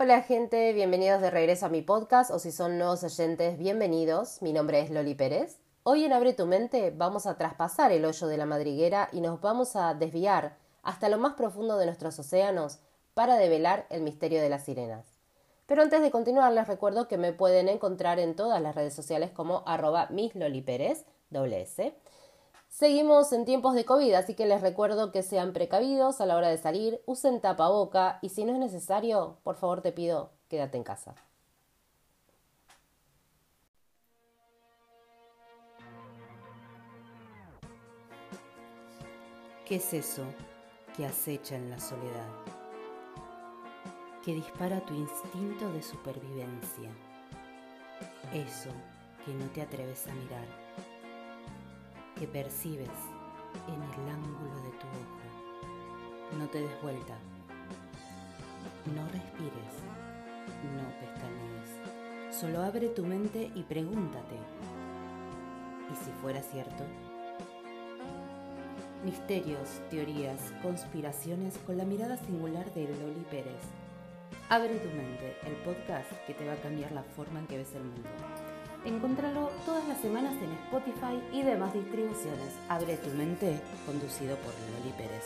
Hola gente, bienvenidos de regreso a mi podcast o si son nuevos oyentes, bienvenidos. Mi nombre es Loli Pérez. Hoy en Abre tu mente vamos a traspasar el hoyo de la madriguera y nos vamos a desviar hasta lo más profundo de nuestros océanos para develar el misterio de las sirenas. Pero antes de continuar les recuerdo que me pueden encontrar en todas las redes sociales como arroba mislolipérez, doble S. Seguimos en tiempos de COVID, así que les recuerdo que sean precavidos a la hora de salir, usen tapaboca y si no es necesario, por favor te pido, quédate en casa. ¿Qué es eso que acecha en la soledad? Que dispara tu instinto de supervivencia. Eso que no te atreves a mirar que percibes en el ángulo de tu ojo. No te des vuelta. No respires. No pestañees. Solo abre tu mente y pregúntate. ¿Y si fuera cierto? Misterios, teorías, conspiraciones con la mirada singular de Loli Pérez. Abre tu mente, el podcast que te va a cambiar la forma en que ves el mundo. Encontralo todas las semanas en Spotify y demás distribuciones. Abre tu mente, conducido por Loli Pérez.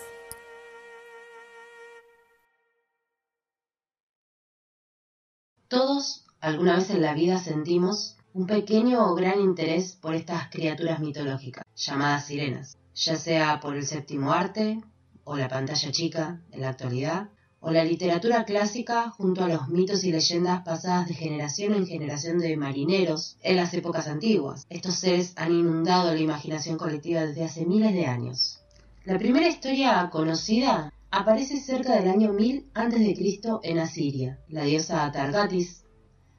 Todos alguna vez en la vida sentimos un pequeño o gran interés por estas criaturas mitológicas, llamadas sirenas, ya sea por el séptimo arte o la pantalla chica en la actualidad, o la literatura clásica junto a los mitos y leyendas pasadas de generación en generación de marineros en las épocas antiguas. Estos seres han inundado la imaginación colectiva desde hace miles de años. La primera historia conocida aparece cerca del año 1000 a.C. en Asiria. La diosa Targatis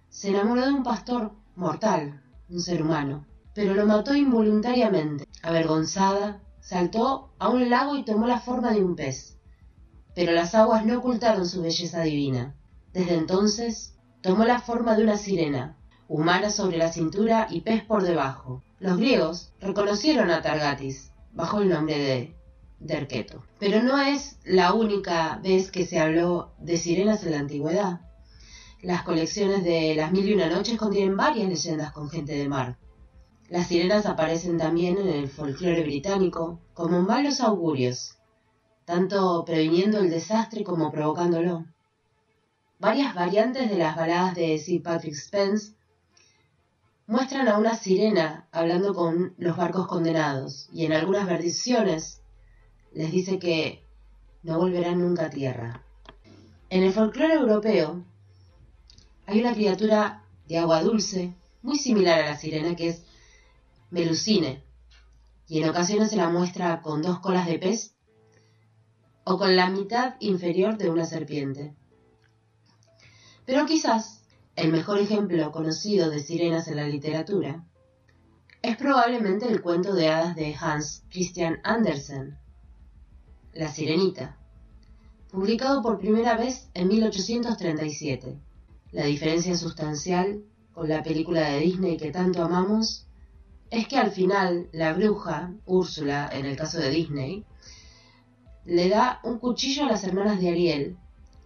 se enamoró de un pastor mortal, un ser humano, pero lo mató involuntariamente. Avergonzada, saltó a un lago y tomó la forma de un pez pero las aguas no ocultaron su belleza divina. Desde entonces tomó la forma de una sirena, humana sobre la cintura y pez por debajo. Los griegos reconocieron a Targatis bajo el nombre de Derketo. Pero no es la única vez que se habló de sirenas en la antigüedad. Las colecciones de Las Mil y Una Noches contienen varias leyendas con gente de mar. Las sirenas aparecen también en el folclore británico como malos augurios tanto previniendo el desastre como provocándolo. Varias variantes de las baladas de Sir Patrick Spence muestran a una sirena hablando con los barcos condenados y en algunas versiones les dice que no volverán nunca a tierra. En el folclore europeo hay una criatura de agua dulce muy similar a la sirena que es Melusine y en ocasiones se la muestra con dos colas de pez o con la mitad inferior de una serpiente. Pero quizás el mejor ejemplo conocido de sirenas en la literatura es probablemente el cuento de hadas de Hans Christian Andersen, La Sirenita, publicado por primera vez en 1837. La diferencia sustancial con la película de Disney que tanto amamos es que al final la bruja, Úrsula en el caso de Disney, le da un cuchillo a las hermanas de Ariel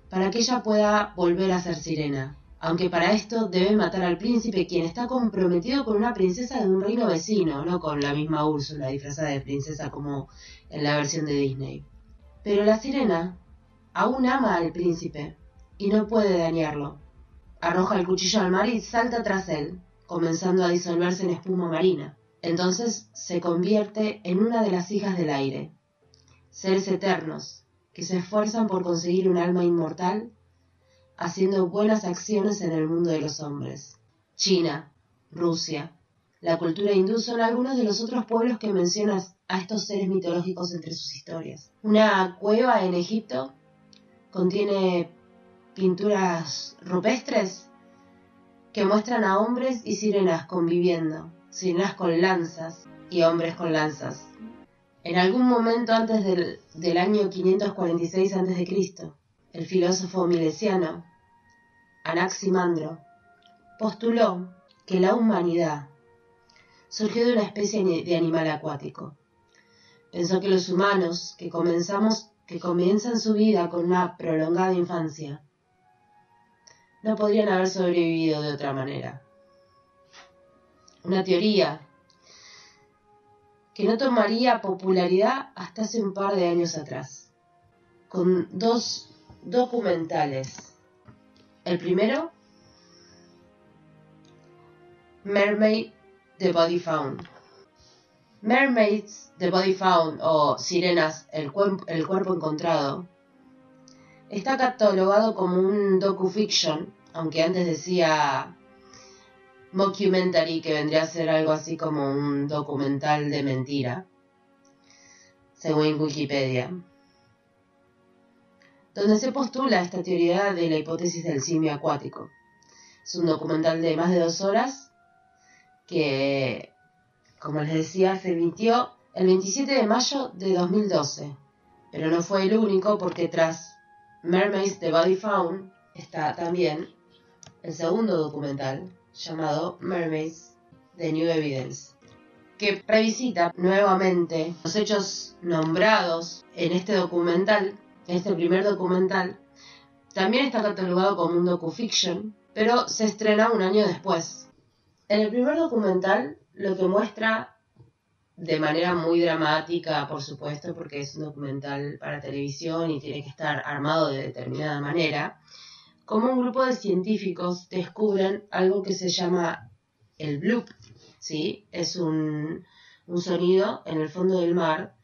para que ella pueda volver a ser sirena, aunque para esto debe matar al príncipe quien está comprometido con una princesa de un reino vecino, no con la misma Úrsula disfrazada de princesa como en la versión de Disney. Pero la sirena aún ama al príncipe y no puede dañarlo. Arroja el cuchillo al mar y salta tras él, comenzando a disolverse en espuma marina. Entonces se convierte en una de las hijas del aire, seres eternos, que se esfuerzan por conseguir un alma inmortal, haciendo buenas acciones en el mundo de los hombres. China, Rusia, la cultura hindú son algunos de los otros pueblos que mencionas a estos seres mitológicos entre sus historias. Una cueva en Egipto contiene pinturas rupestres que muestran a hombres y sirenas conviviendo, sirenas con lanzas y hombres con lanzas, en algún momento antes del, año 546 a.C., el filósofo milesiano Anaximandro postuló que la humanidad surgió de una especie de animal acuático. Pensó que los humanos, que, comenzamos, que comienzan su vida con una prolongada infancia, no podrían haber sobrevivido de otra manera. Una teoría que no tomaría popularidad hasta hace un par de años atrás, con dos documentales. El primero, Mermaid The Body Found. Mermaids The Body Found o Sirenas el, el cuerpo encontrado está catalogado como un docu-fiction, aunque antes decía mockumentary, que vendría a ser algo así como un documental de mentira, según Wikipedia, donde se postula esta teoría de la hipótesis del simio acuático. Es un documental de más de dos horas que, como les decía, se emitió el 27 de mayo de 2012, pero no fue el único porque tras Mermaids The Body Found está también el segundo documental llamado Mermaids The New Evidence, que revisita nuevamente los hechos nombrados en este documental, en este primer documental. También está catalogado como un docufiction, pero se estrena un año después. En el primer documental lo que muestra de manera muy dramática, por supuesto, porque es un documental para televisión y tiene que estar armado de determinada manera, como un grupo de científicos descubren algo que se llama el bloop, ¿sí? Es un, un sonido en el fondo del mar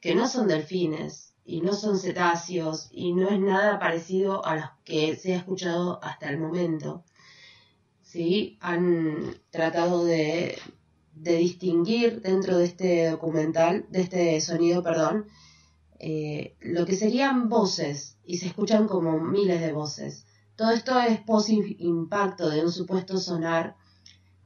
que no son delfines y no son cetáceos y no es nada parecido a los que se ha escuchado hasta el momento. ¿Sí? Han tratado de de distinguir dentro de este documental, de este sonido, perdón, eh, lo que serían voces y se escuchan como miles de voces. Todo esto es post-impacto de un supuesto sonar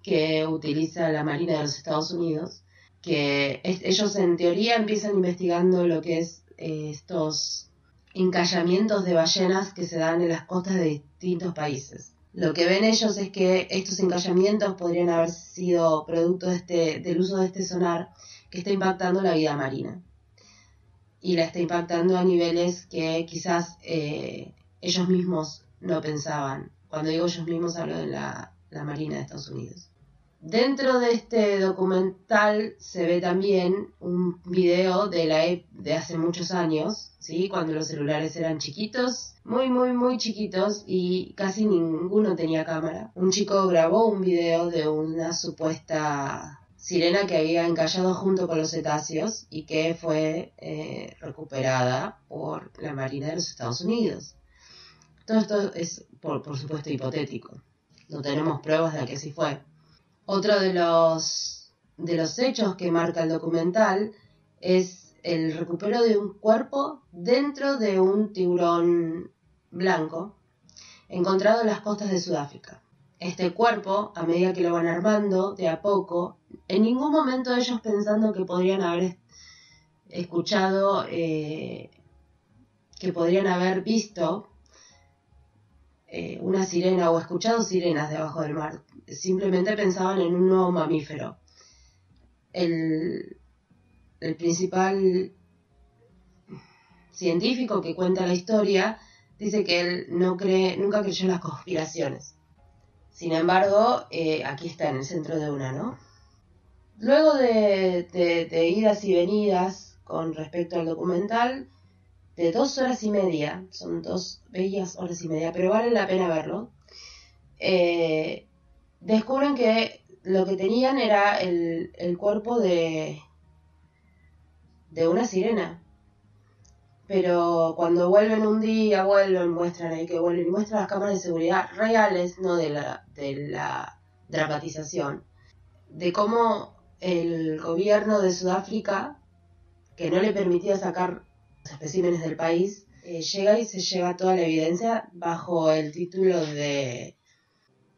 que utiliza la Marina de los Estados Unidos, que ellos en teoría empiezan investigando lo que es eh, estos encallamientos de ballenas que se dan en las costas de distintos países. Lo que ven ellos es que estos encallamientos podrían haber sido producto de este, del uso de este sonar que está impactando la vida marina. Y la está impactando a niveles que quizás eh, ellos mismos no pensaban. Cuando digo ellos mismos hablo de la Marina de Estados Unidos. Dentro de este documental se ve también un video de, la, e, de hace muchos años, ¿sí? cuando los celulares eran chiquitos, muy, muy, muy chiquitos y casi ninguno tenía cámara. Un chico grabó un video de una supuesta sirena que había encallado junto con los cetáceos y que fue eh, recuperada por la Marina de los Estados Unidos. Todo esto es, por, por supuesto, hipotético. No tenemos pruebas de que sí fue. Otro de los, de los hechos que marca el documental es el recupero de un cuerpo dentro de un tiburón blanco encontrado en las costas de Sudáfrica. Este cuerpo, a medida que lo van armando, de a poco, en ningún momento ellos pensando que podrían haber escuchado, eh, que podrían haber visto eh, una sirena o escuchado sirenas debajo del mar simplemente pensaban en un nuevo mamífero. El, principal científico que cuenta la historia dice que él no cree, nunca creyó en las conspiraciones. Sin embargo, eh, aquí está en el centro de una, ¿no? Luego de, de, idas y venidas con respecto al documental, de dos horas y media, son dos bellas horas y media, pero vale la pena verlo, eh, descubren que lo que tenían era el, cuerpo de, de una sirena. Pero cuando vuelven un día, vuelven, muestran ahí que vuelven muestran las cámaras de seguridad reales, no de la, de la dramatización, de cómo el gobierno de Sudáfrica, que no le permitía sacar especímenes del país, eh, llega y se lleva toda la evidencia bajo el título de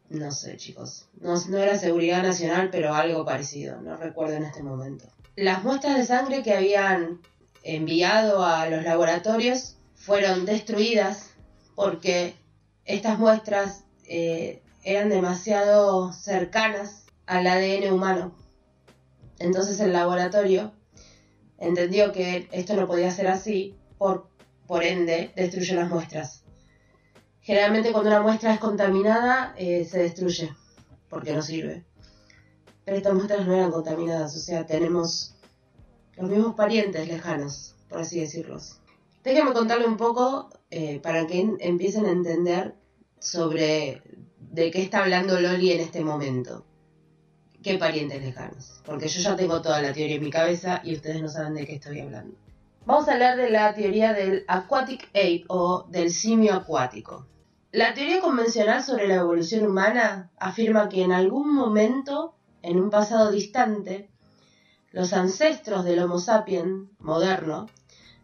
no sé, chicos. No, no era seguridad nacional, pero algo parecido. No recuerdo en este momento. Las muestras de sangre que habían enviado a los laboratorios fueron destruidas porque estas muestras eh, eran demasiado cercanas al ADN humano. Entonces el laboratorio entendió que esto no podía ser así, por, por ende destruyó las muestras Generalmente cuando una muestra es contaminada eh, se destruye porque no sirve. Pero estas muestras no eran contaminadas, o sea, tenemos los mismos parientes lejanos, por así decirlos. Déjenme contarle un poco eh, para que empiecen a entender sobre de qué está hablando Loli en este momento. ¿Qué parientes lejanos? Porque yo ya tengo toda la teoría en mi cabeza y ustedes no saben de qué estoy hablando. Vamos a hablar de la teoría del aquatic ape o del simio acuático. La teoría convencional sobre la evolución humana afirma que en algún momento, en un pasado distante, los ancestros del Homo sapiens moderno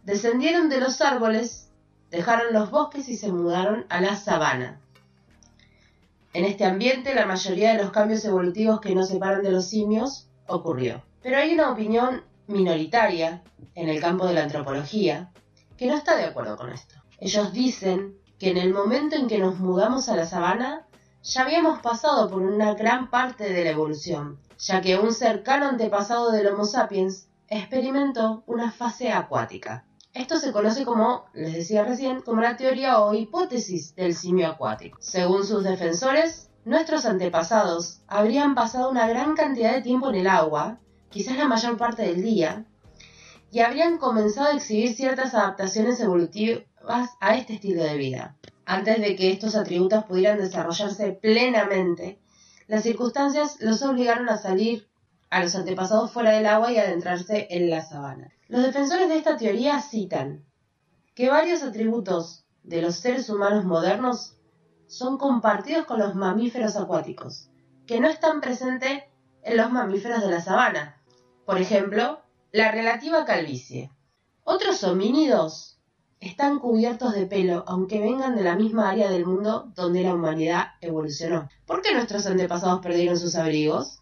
descendieron de los árboles, dejaron los bosques y se mudaron a la sabana. En este ambiente, la mayoría de los cambios evolutivos que nos separan de los simios ocurrió. Pero hay una opinión minoritaria en el campo de la antropología que no está de acuerdo con esto. Ellos dicen que en el momento en que nos mudamos a la sabana, ya habíamos pasado por una gran parte de la evolución, ya que un cercano antepasado del Homo sapiens experimentó una fase acuática. Esto se conoce como, les decía recién, como la teoría o hipótesis del simio acuático. Según sus defensores, nuestros antepasados habrían pasado una gran cantidad de tiempo en el agua, quizás la mayor parte del día, y habrían comenzado a exhibir ciertas adaptaciones evolutivas a este estilo de vida. Antes de que estos atributos pudieran desarrollarse plenamente, las circunstancias los obligaron a salir a los antepasados fuera del agua y adentrarse en la sabana. Los defensores de esta teoría citan que varios atributos de los seres humanos modernos son compartidos con los mamíferos acuáticos, que no están presentes en los mamíferos de la sabana. Por ejemplo, la relativa calvicie. Otros homínidos están cubiertos de pelo, aunque vengan de la misma área del mundo donde la humanidad evolucionó. ¿Por qué nuestros antepasados perdieron sus abrigos?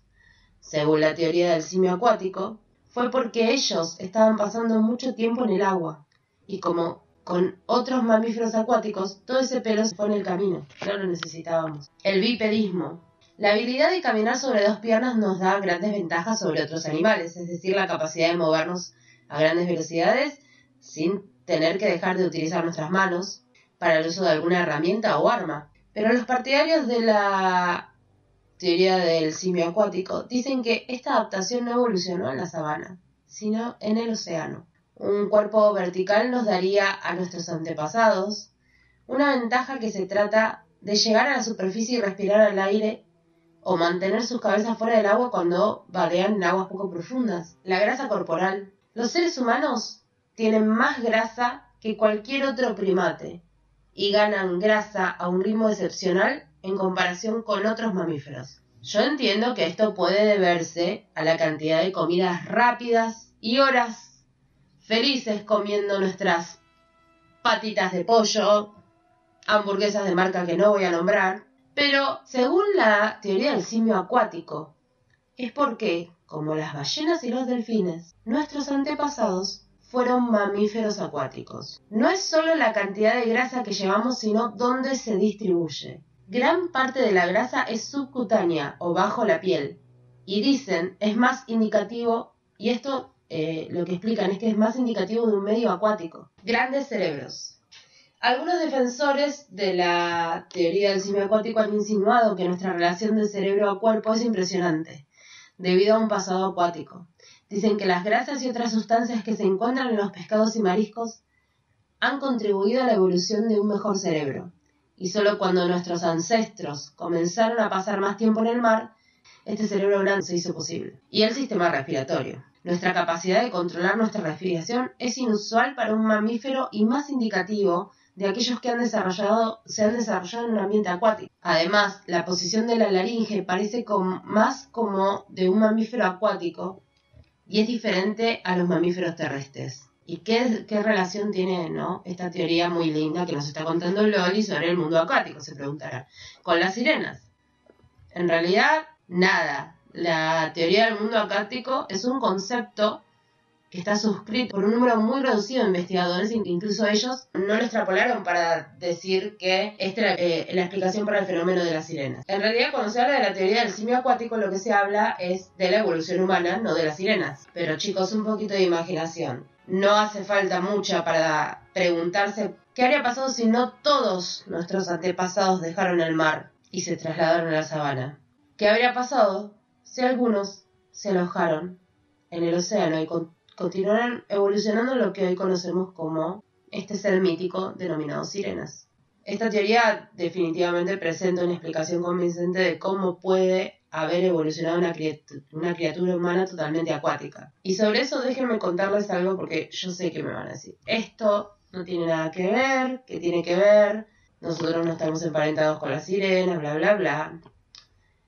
Según la teoría del simio acuático, fue porque ellos estaban pasando mucho tiempo en el agua y como con otros mamíferos acuáticos, todo ese pelo se fue en el camino, no lo necesitábamos. El bipedismo. La habilidad de caminar sobre dos piernas nos da grandes ventajas sobre otros animales, es decir, la capacidad de movernos a grandes velocidades sin tener que dejar de utilizar nuestras manos para el uso de alguna herramienta o arma. Pero los partidarios de la teoría del simio acuático dicen que esta adaptación no evolucionó en la sabana, sino en el océano. Un cuerpo vertical nos daría a nuestros antepasados una ventaja que se trata de llegar a la superficie y respirar al aire o mantener sus cabezas fuera del agua cuando vadean en aguas poco profundas. La grasa corporal. Los seres humanos tienen más grasa que cualquier otro primate y ganan grasa a un ritmo excepcional en comparación con otros mamíferos. Yo entiendo que esto puede deberse a la cantidad de comidas rápidas y horas felices comiendo nuestras patitas de pollo, hamburguesas de marca que no voy a nombrar, pero según la teoría del simio acuático, es porque, como las ballenas y los delfines, nuestros antepasados fueron mamíferos acuáticos. No es solo la cantidad de grasa que llevamos, sino dónde se distribuye. Gran parte de la grasa es subcutánea o bajo la piel. Y dicen, es más indicativo, y esto eh, lo que explican es que es más indicativo de un medio acuático. Grandes cerebros. Algunos defensores de la teoría del simio acuático han insinuado que nuestra relación de cerebro a cuerpo es impresionante, debido a un pasado acuático. Dicen que las grasas y otras sustancias que se encuentran en los pescados y mariscos han contribuido a la evolución de un mejor cerebro. Y solo cuando nuestros ancestros comenzaron a pasar más tiempo en el mar, este cerebro grande se hizo posible. Y el sistema respiratorio. Nuestra capacidad de controlar nuestra respiración es inusual para un mamífero y más indicativo de aquellos que han desarrollado, se han desarrollado en un ambiente acuático. Además, la posición de la laringe parece más como de un mamífero acuático y es diferente a los mamíferos terrestres. ¿Y qué, relación tiene ¿no? esta teoría muy linda que nos está contando Loli sobre el mundo acuático? Se preguntará. Con las sirenas. En realidad, nada. La teoría del mundo acuático es un concepto que está suscrito por un número muy reducido de investigadores, incluso ellos no lo extrapolaron para decir que esta es eh, la explicación para el fenómeno de las sirenas. En realidad, cuando se habla de la teoría del simio acuático, lo que se habla es de la evolución humana, no de las sirenas. Pero chicos, un poquito de imaginación. No hace falta mucha para preguntarse ¿Qué habría pasado si no todos nuestros antepasados dejaron el mar y se trasladaron a la sabana? ¿Qué habría pasado si algunos se alojaron en el océano y continuaron evolucionando lo que hoy conocemos como este ser mítico denominado sirenas? Esta teoría definitivamente presenta una explicación convincente de cómo puede haber evolucionado una, criatura humana totalmente acuática. Y sobre eso déjenme contarles algo porque yo sé que me van a decir, esto no tiene nada que ver, que tiene que ver, nosotros no estamos emparentados con las sirenas, bla, bla, bla.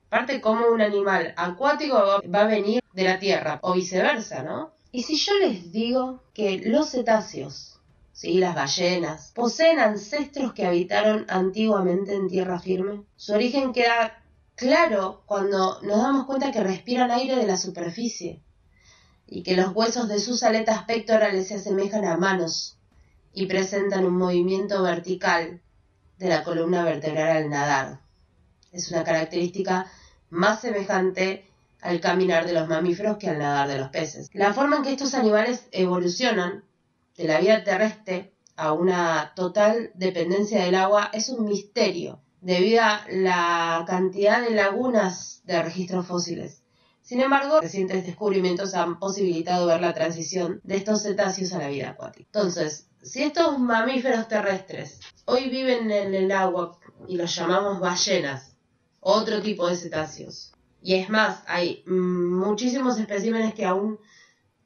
Aparte, como un animal acuático va a venir de la tierra o viceversa, ¿no? Y si yo les digo que los cetáceos, ¿sí? las ballenas, poseen ancestros que habitaron antiguamente en tierra firme, su origen queda claro cuando nos damos cuenta que respiran aire de la superficie y que los huesos de sus aletas pectorales se asemejan a manos y presentan un movimiento vertical de la columna vertebral al nadar. Es una característica más semejante al caminar de los mamíferos que al nadar de los peces. La forma en que estos animales evolucionan de la vida terrestre a una total dependencia del agua es un misterio debido a la cantidad de lagunas de registros fósiles. Sin embargo, recientes descubrimientos han posibilitado ver la transición de estos cetáceos a la vida acuática. Entonces, si estos mamíferos terrestres hoy viven en el agua y los llamamos ballenas, otro tipo de cetáceos, y es más, hay muchísimos especímenes que aún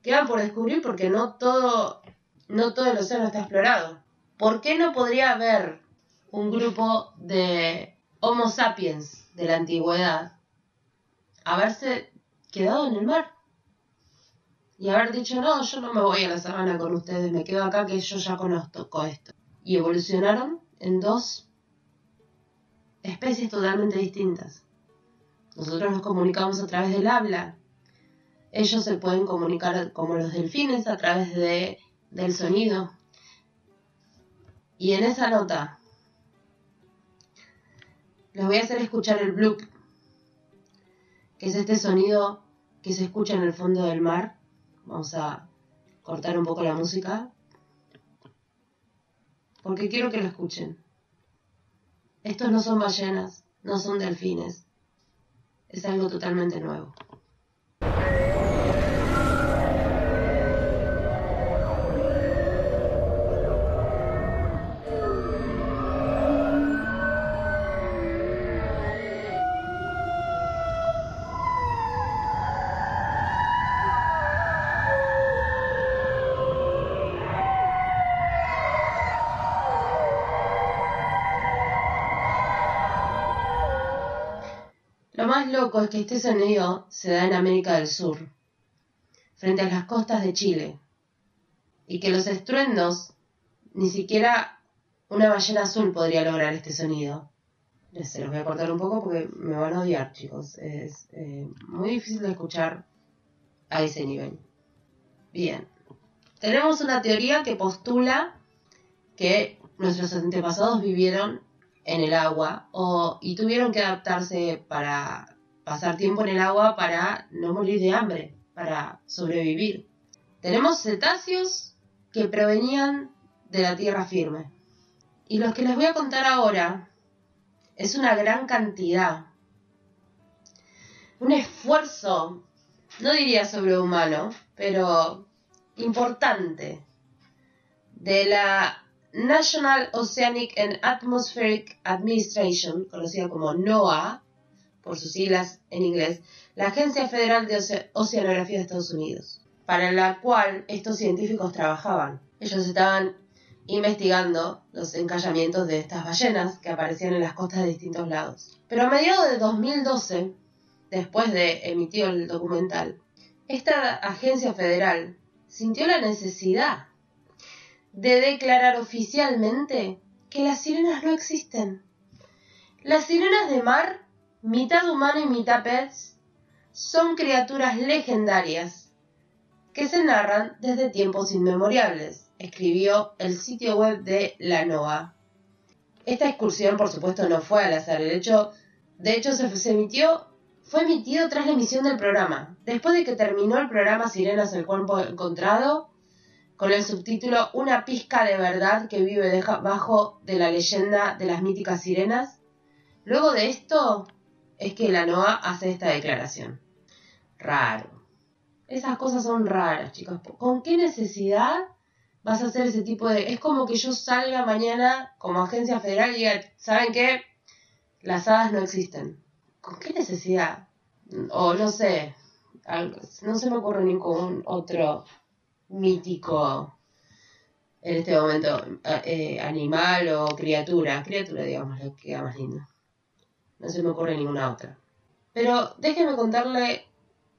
quedan por descubrir porque no todo, no todo el océano está explorado. ¿Por qué no podría haber un grupo de Homo sapiens de la antigüedad haberse quedado en el mar? y haber dicho, no, yo no me voy a la sabana con ustedes, me quedo acá que yo ya conozco esto. Y evolucionaron en dos especies totalmente distintas. Nosotros nos comunicamos a través del habla. Ellos se pueden comunicar como los delfines a través de, del sonido. Y en esa nota les voy a hacer escuchar el bloop, que es este sonido que se escucha en el fondo del mar Vamos a cortar un poco la música. Porque quiero que lo escuchen. Estos no son ballenas, no son delfines. Es algo totalmente nuevo. Loco es que este sonido se da en América del Sur, frente a las costas de Chile, y que los estruendos, ni siquiera una ballena azul podría lograr este sonido. Se los voy a cortar un poco porque me van a odiar, chicos. Es eh, muy difícil de escuchar a ese nivel. Bien. Tenemos una teoría que postula que nuestros antepasados vivieron en el agua o, y tuvieron que adaptarse para pasar tiempo en el agua para no morir de hambre, para sobrevivir. Tenemos cetáceos que provenían de la tierra firme. Y los que les voy a contar ahora es una gran cantidad. Un esfuerzo, no diría sobrehumano, pero importante, de la National Oceanic and Atmospheric Administration, conocida como NOAA, por sus siglas en inglés, la Agencia Federal de Oceanografía de Estados Unidos, para la cual estos científicos trabajaban. Ellos estaban investigando los encallamientos de estas ballenas que aparecían en las costas de distintos lados. Pero a mediados de 2012, después de emitir el documental, esta agencia federal sintió la necesidad de declarar oficialmente que las sirenas no existen. Las sirenas de mar, mitad humano y mitad pez, son criaturas legendarias que se narran desde tiempos inmemoriales, escribió el sitio web de la NOAA. Esta excursión, por supuesto, no fue al azar. Hecho, de hecho, se, se emitió, fue emitido tras la emisión del programa. Después de que terminó el programa Sirenas el cuerpo encontrado, con el subtítulo Una pizca de verdad que vive debajo de la leyenda de las míticas sirenas. Luego de esto es que la NOA hace esta declaración. Raro. Esas cosas son raras, chicos. ¿Con qué necesidad vas a hacer ese tipo de... Es como que yo salga mañana como agencia federal y diga, ¿saben qué? Las hadas no existen. ¿Con qué necesidad? O no sé, no se me ocurre ningún otro mítico en este momento, eh, animal o criatura. Criatura, digamos, lo que queda más lindo. No se me ocurre ninguna otra. Pero déjenme contarle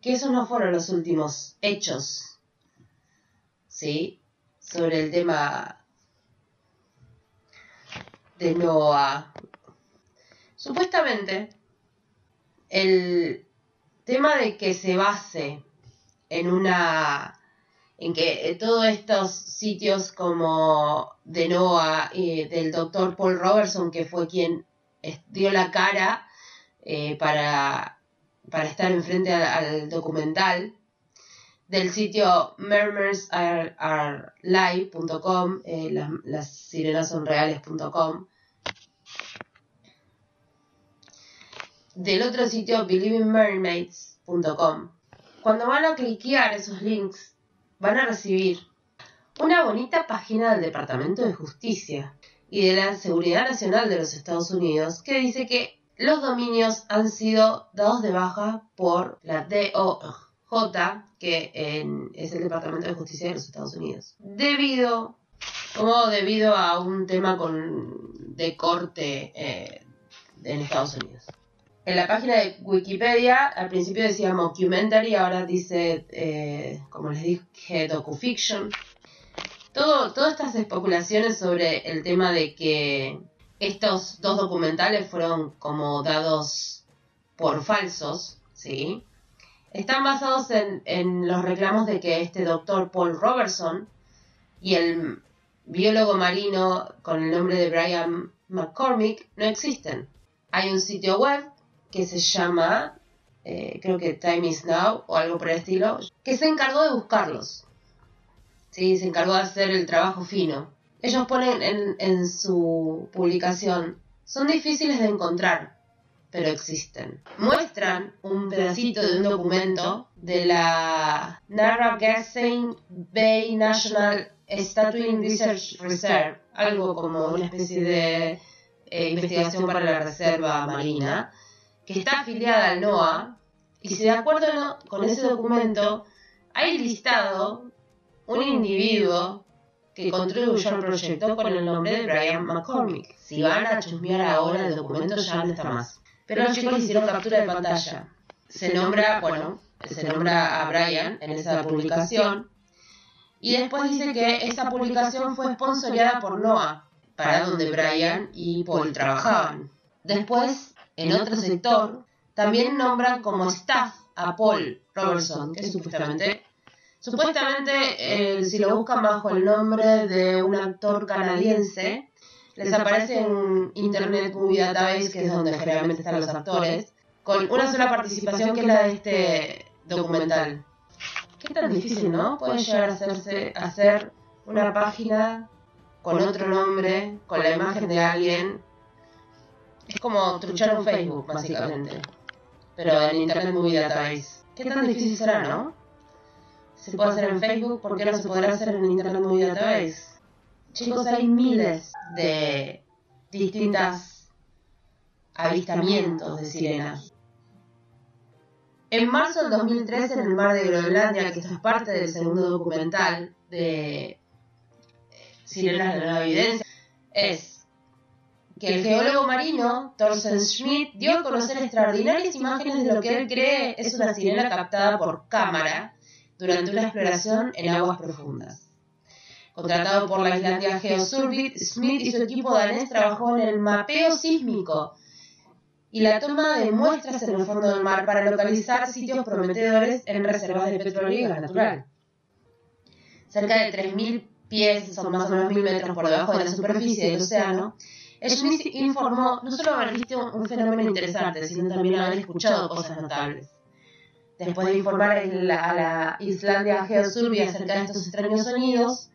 que esos no fueron los últimos hechos, ¿sí? Sobre el tema de Noah. Supuestamente, el tema de que se base en una en que todos estos sitios como de Noah y del doctor Paul Robertson, que fue quien dio la cara eh, para, para, estar enfrente al, documental, del sitio murmursarelive.com, eh, las, las sirenas son reales.com, del otro sitio believingmermaids.com. Cuando van a cliquear esos links, van a recibir una bonita página del Departamento de Justicia y de la Seguridad Nacional de los Estados Unidos que dice que los dominios han sido dados de baja por la DOJ, que es el Departamento de Justicia de los Estados Unidos, debido como debido a un tema con, de corte eh, en Estados Unidos en la página de Wikipedia al principio decía documentary, ahora dice, eh, como les dije, docufiction. Todo, todas estas especulaciones sobre el tema de que estos dos documentales fueron como dados por falsos, ¿sí? Están basados en, en los reclamos de que este doctor Paul Robertson y el biólogo marino con el nombre de Brian McCormick no existen. Hay un sitio web que se llama, eh, creo que Time is Now o algo por el estilo, que se encargó de buscarlos. ¿Sí? Se encargó de hacer el trabajo fino. Ellos ponen en, su publicación, son difíciles de encontrar, pero existen. Muestran un pedacito de un documento de la Narragansett Bay National Statuine Research Reserve, algo como una especie de eh, investigación para la reserva marina, que está afiliada al NOAA, y si de acuerdo con ese documento hay listado un individuo que contribuyó al proyecto con el nombre de Brian McCormick. Si van a chusmear ahora el documento ya no está más. Pero los chicos hicieron captura de pantalla. Se nombra, bueno, se nombra a Brian en esa publicación. Y después dice que esa publicación fue sponsoreada por NOAA, para donde Brian y Paul trabajaban. Después en otro sector, también nombran como staff a Paul Robertson, que supuestamente, supuestamente eh, si lo buscan bajo el nombre de un actor canadiense, les aparece en Internet Movie Database, que es donde generalmente están los actores, con una sola participación que es la de este documental. Qué tan difícil, ¿no? Puede llegar a hacerse, hacer una página con otro nombre, con la imagen de alguien es como truchar un Facebook, básicamente. Pero en Internet Movie Database. ¿Qué tan difícil será, no? Se puede hacer en Facebook, ¿por qué no se podrá hacer en Internet Movie Database? Chicos, hay miles de distintas avistamientos de sirenas. En marzo del 2013, en el mar de Groenlandia, que esto es parte del segundo documental de Sirenas de la Nueva Evidencia, es que el geólogo marino Thorsten Schmidt dio a conocer extraordinarias imágenes de lo que él cree es una sirena captada por cámara durante una exploración en aguas profundas. Contratado por la Islandia Geosurvey, Smith y su equipo danés trabajó en el mapeo sísmico y la toma de muestras en el fondo del mar para localizar sitios prometedores en reservas de petróleo y gas natural. Cerca de 3.000 pies, son más o menos 1.000 metros por debajo de la superficie del océano, Smith informó no solo haber visto un fenómeno interesante, sino también haber escuchado cosas notables. Después de informar a la Islandia Geosurvey acerca de estos extraños sonidos,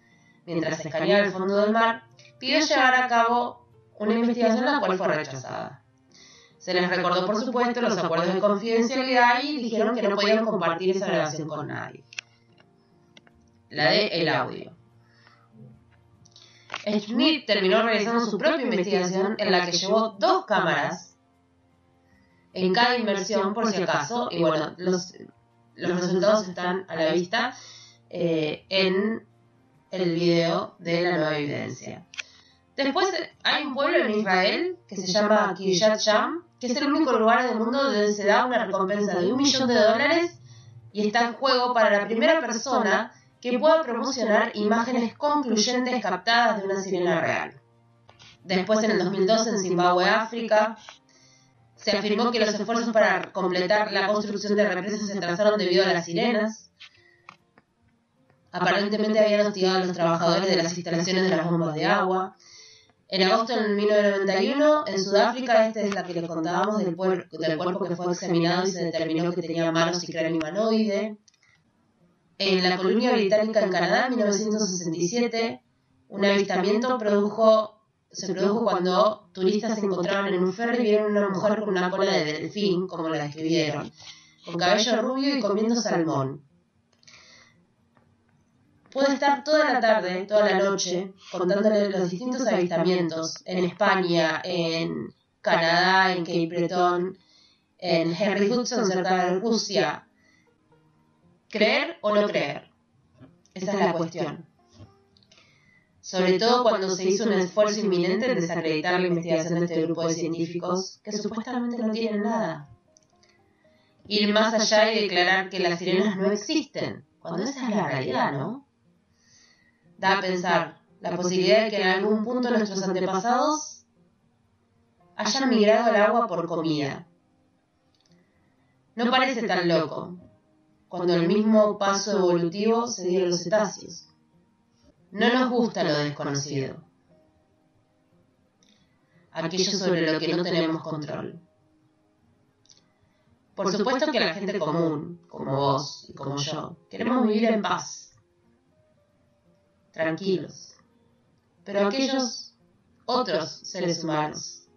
mientras escaneaba el fondo del mar, pidió llevar a cabo una investigación la cual fue rechazada. Se les recordó, por supuesto, los acuerdos de confidencialidad y dijeron que no podían compartir esa grabación con nadie. La de el audio. Schmidt terminó realizando su propia investigación en la que llevó dos cámaras en cada inmersión por si acaso, y bueno, los, los resultados están a la vista eh, en el video de la nueva evidencia. Después hay un pueblo en Israel que se llama Kiryat Sham, que es el único lugar del mundo donde se da una recompensa de un millón de dólares y está en juego para la primera persona que pueda promocionar imágenes concluyentes captadas de una sirena real. Después, en el 2002, en Zimbabue, África, se afirmó que los esfuerzos para completar la construcción de represas se atrasaron debido a las sirenas. Aparentemente habían hostigado a los trabajadores de las instalaciones de las bombas de agua. En agosto de 1991, en Sudáfrica, esta es la que le contábamos del, del cuerpo que fue examinado y se determinó que tenía manos y cráneo humanoide. En la colonia británica en Canadá, en 1967, un avistamiento produjo, se produjo cuando turistas se encontraban en un ferry y vieron una mujer con una cola de delfín, como la describieron, con cabello rubio y comiendo salmón. Puede estar toda la tarde, toda la noche, contándole los distintos avistamientos en España, en Canadá, en Cape Breton, en Henry Hudson, cerca de Rusia. ¿Creer o no creer? Esa es la cuestión. Sobre todo cuando se hizo un esfuerzo inminente en desacreditar la investigación de este grupo de científicos que supuestamente no tienen nada. Ir más allá y declarar que las sirenas no existen, cuando esa es la realidad, ¿no? da a pensar la posibilidad de que en algún punto nuestros antepasados hayan migrado al agua por comida. No parece tan loco, cuando el mismo paso evolutivo se dio a los cetáceos. No nos gusta lo desconocido, aquello sobre lo que no tenemos control. Por supuesto que la gente común, como vos y como yo, queremos vivir en paz tranquilos. Pero aquellos otros seres humanos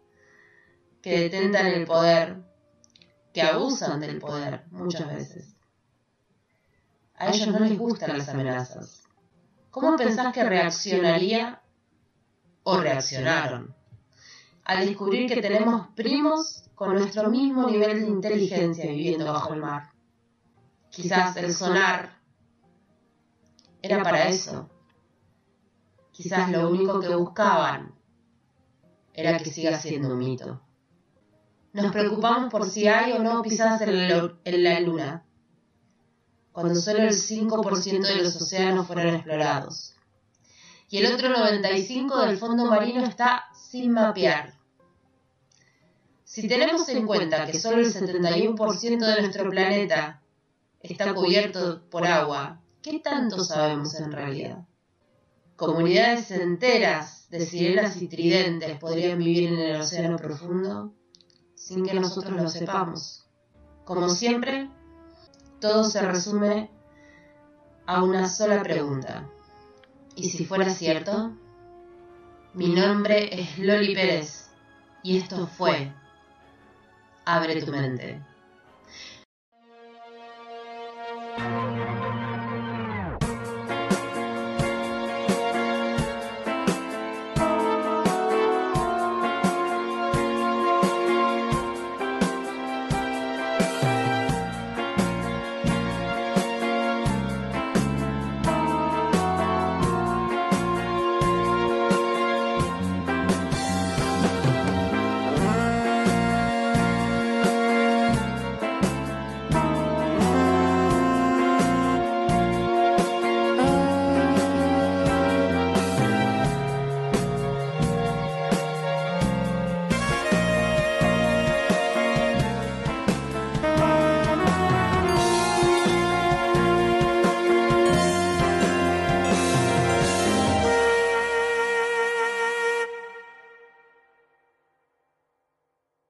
que detentan el poder, que abusan del poder muchas veces, a ellos no les gustan las amenazas. ¿Cómo pensás que reaccionaría o reaccionaron al descubrir que tenemos primos con nuestro mismo nivel de inteligencia viviendo bajo el mar? Quizás el sonar era para eso quizás lo único que buscaban era que siga siendo un mito. Nos preocupamos por si hay o no pisadas en la luna, cuando solo el 5% de los océanos fueron explorados. Y el otro 95% del fondo marino está sin mapear. Si tenemos en cuenta que solo el 71% de nuestro planeta está cubierto por agua, ¿qué tanto sabemos en realidad? comunidades enteras de sirenas y tridentes podrían vivir en el océano profundo sin que nosotros lo sepamos. Como siempre, todo se resume a una sola pregunta. ¿Y si fuera cierto? Mi nombre es Loli Pérez y esto fue Abre tu mente.